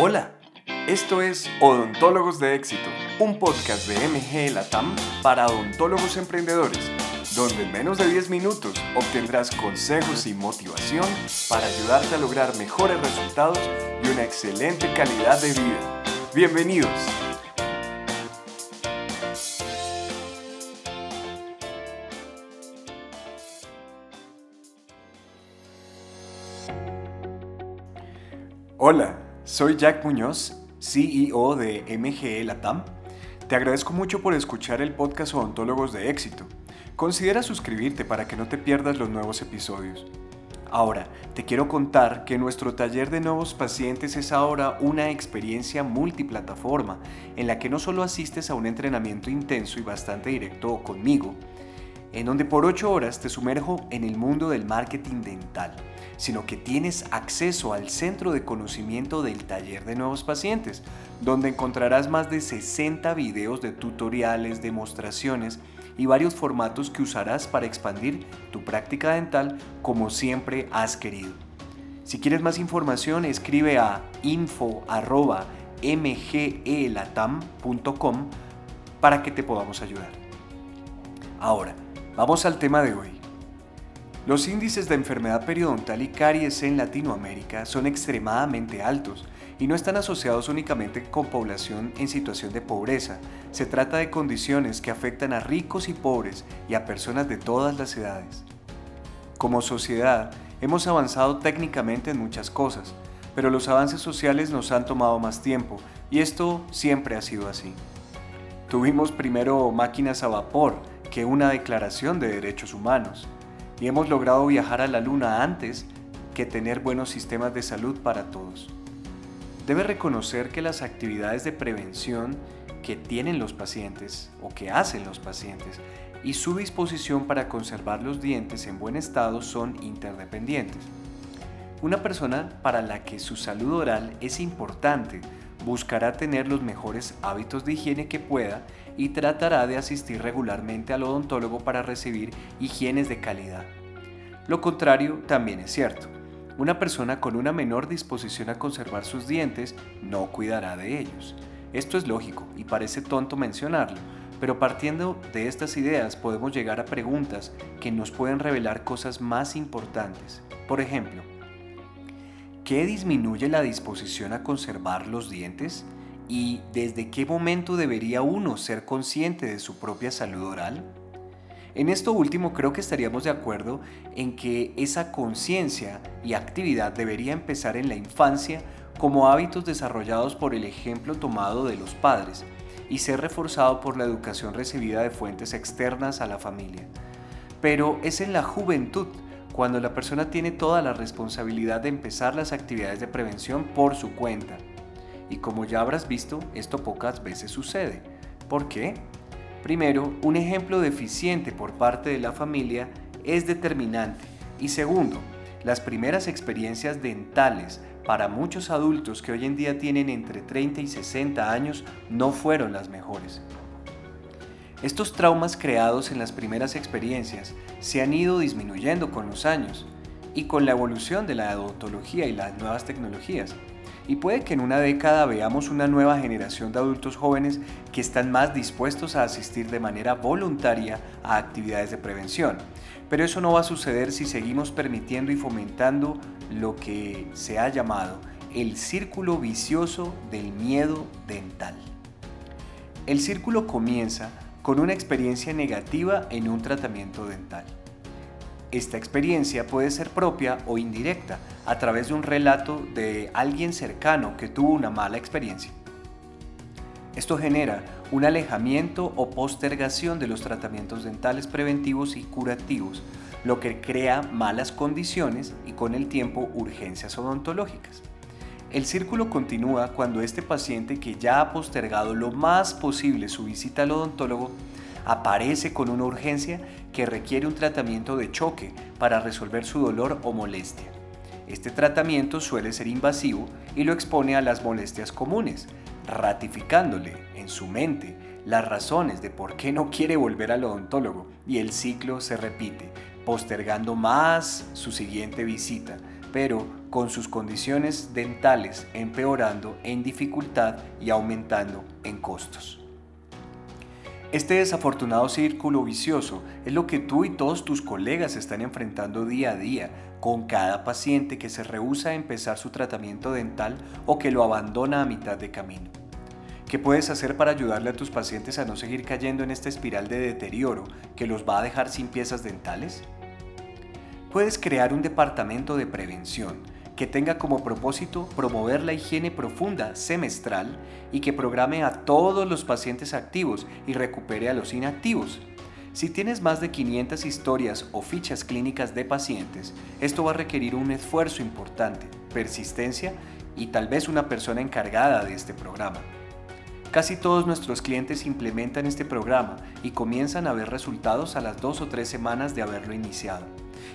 Hola, esto es Odontólogos de Éxito, un podcast de MG Latam para odontólogos emprendedores, donde en menos de 10 minutos obtendrás consejos y motivación para ayudarte a lograr mejores resultados y una excelente calidad de vida. Bienvenidos. Hola, soy Jack Muñoz, CEO de MGE Latam. Te agradezco mucho por escuchar el podcast Odontólogos de Éxito. Considera suscribirte para que no te pierdas los nuevos episodios. Ahora, te quiero contar que nuestro taller de nuevos pacientes es ahora una experiencia multiplataforma en la que no solo asistes a un entrenamiento intenso y bastante directo conmigo, en donde por 8 horas te sumerjo en el mundo del marketing dental, sino que tienes acceso al centro de conocimiento del taller de nuevos pacientes, donde encontrarás más de 60 videos de tutoriales, demostraciones y varios formatos que usarás para expandir tu práctica dental como siempre has querido. Si quieres más información, escribe a info.mgelatam.com para que te podamos ayudar. Ahora, Vamos al tema de hoy. Los índices de enfermedad periodontal y caries en Latinoamérica son extremadamente altos y no están asociados únicamente con población en situación de pobreza. Se trata de condiciones que afectan a ricos y pobres y a personas de todas las edades. Como sociedad, hemos avanzado técnicamente en muchas cosas, pero los avances sociales nos han tomado más tiempo y esto siempre ha sido así. Tuvimos primero máquinas a vapor, que una declaración de derechos humanos y hemos logrado viajar a la luna antes que tener buenos sistemas de salud para todos. Debe reconocer que las actividades de prevención que tienen los pacientes o que hacen los pacientes y su disposición para conservar los dientes en buen estado son interdependientes. Una persona para la que su salud oral es importante buscará tener los mejores hábitos de higiene que pueda y tratará de asistir regularmente al odontólogo para recibir higienes de calidad. Lo contrario también es cierto. Una persona con una menor disposición a conservar sus dientes no cuidará de ellos. Esto es lógico y parece tonto mencionarlo, pero partiendo de estas ideas podemos llegar a preguntas que nos pueden revelar cosas más importantes. Por ejemplo, ¿qué disminuye la disposición a conservar los dientes? ¿Y desde qué momento debería uno ser consciente de su propia salud oral? En esto último creo que estaríamos de acuerdo en que esa conciencia y actividad debería empezar en la infancia como hábitos desarrollados por el ejemplo tomado de los padres y ser reforzado por la educación recibida de fuentes externas a la familia. Pero es en la juventud cuando la persona tiene toda la responsabilidad de empezar las actividades de prevención por su cuenta y como ya habrás visto, esto pocas veces sucede. ¿Por qué? Primero, un ejemplo deficiente por parte de la familia es determinante. Y segundo, las primeras experiencias dentales para muchos adultos que hoy en día tienen entre 30 y 60 años no fueron las mejores. Estos traumas creados en las primeras experiencias se han ido disminuyendo con los años y con la evolución de la odontología y las nuevas tecnologías y puede que en una década veamos una nueva generación de adultos jóvenes que están más dispuestos a asistir de manera voluntaria a actividades de prevención. Pero eso no va a suceder si seguimos permitiendo y fomentando lo que se ha llamado el círculo vicioso del miedo dental. El círculo comienza con una experiencia negativa en un tratamiento dental. Esta experiencia puede ser propia o indirecta a través de un relato de alguien cercano que tuvo una mala experiencia. Esto genera un alejamiento o postergación de los tratamientos dentales preventivos y curativos, lo que crea malas condiciones y con el tiempo urgencias odontológicas. El círculo continúa cuando este paciente que ya ha postergado lo más posible su visita al odontólogo aparece con una urgencia que requiere un tratamiento de choque para resolver su dolor o molestia. Este tratamiento suele ser invasivo y lo expone a las molestias comunes, ratificándole en su mente las razones de por qué no quiere volver al odontólogo y el ciclo se repite, postergando más su siguiente visita, pero con sus condiciones dentales empeorando en dificultad y aumentando en costos. Este desafortunado círculo vicioso es lo que tú y todos tus colegas están enfrentando día a día con cada paciente que se rehúsa a empezar su tratamiento dental o que lo abandona a mitad de camino. ¿Qué puedes hacer para ayudarle a tus pacientes a no seguir cayendo en esta espiral de deterioro que los va a dejar sin piezas dentales? Puedes crear un departamento de prevención que tenga como propósito promover la higiene profunda semestral y que programe a todos los pacientes activos y recupere a los inactivos. Si tienes más de 500 historias o fichas clínicas de pacientes, esto va a requerir un esfuerzo importante, persistencia y tal vez una persona encargada de este programa. Casi todos nuestros clientes implementan este programa y comienzan a ver resultados a las dos o tres semanas de haberlo iniciado.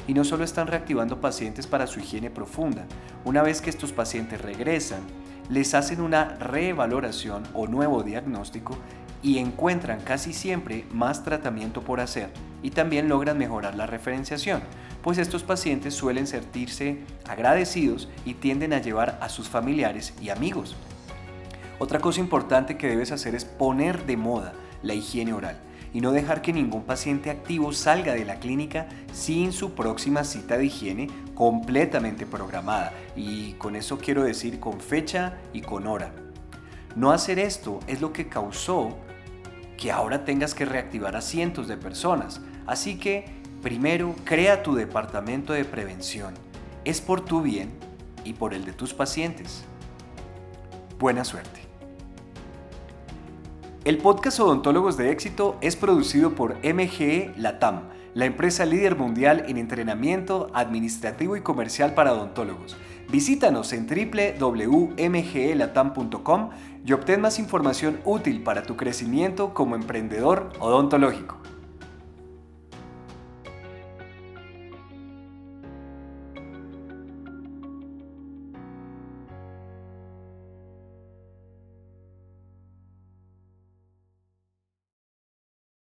Y no solo están reactivando pacientes para su higiene profunda, una vez que estos pacientes regresan, les hacen una revaloración o nuevo diagnóstico y encuentran casi siempre más tratamiento por hacer y también logran mejorar la referenciación, pues estos pacientes suelen sentirse agradecidos y tienden a llevar a sus familiares y amigos. Otra cosa importante que debes hacer es poner de moda la higiene oral y no dejar que ningún paciente activo salga de la clínica sin su próxima cita de higiene completamente programada. Y con eso quiero decir con fecha y con hora. No hacer esto es lo que causó que ahora tengas que reactivar a cientos de personas. Así que, primero, crea tu departamento de prevención. Es por tu bien y por el de tus pacientes. Buena suerte. El podcast Odontólogos de Éxito es producido por MGE Latam, la empresa líder mundial en entrenamiento administrativo y comercial para odontólogos. Visítanos en www.mgelatam.com y obtén más información útil para tu crecimiento como emprendedor odontológico.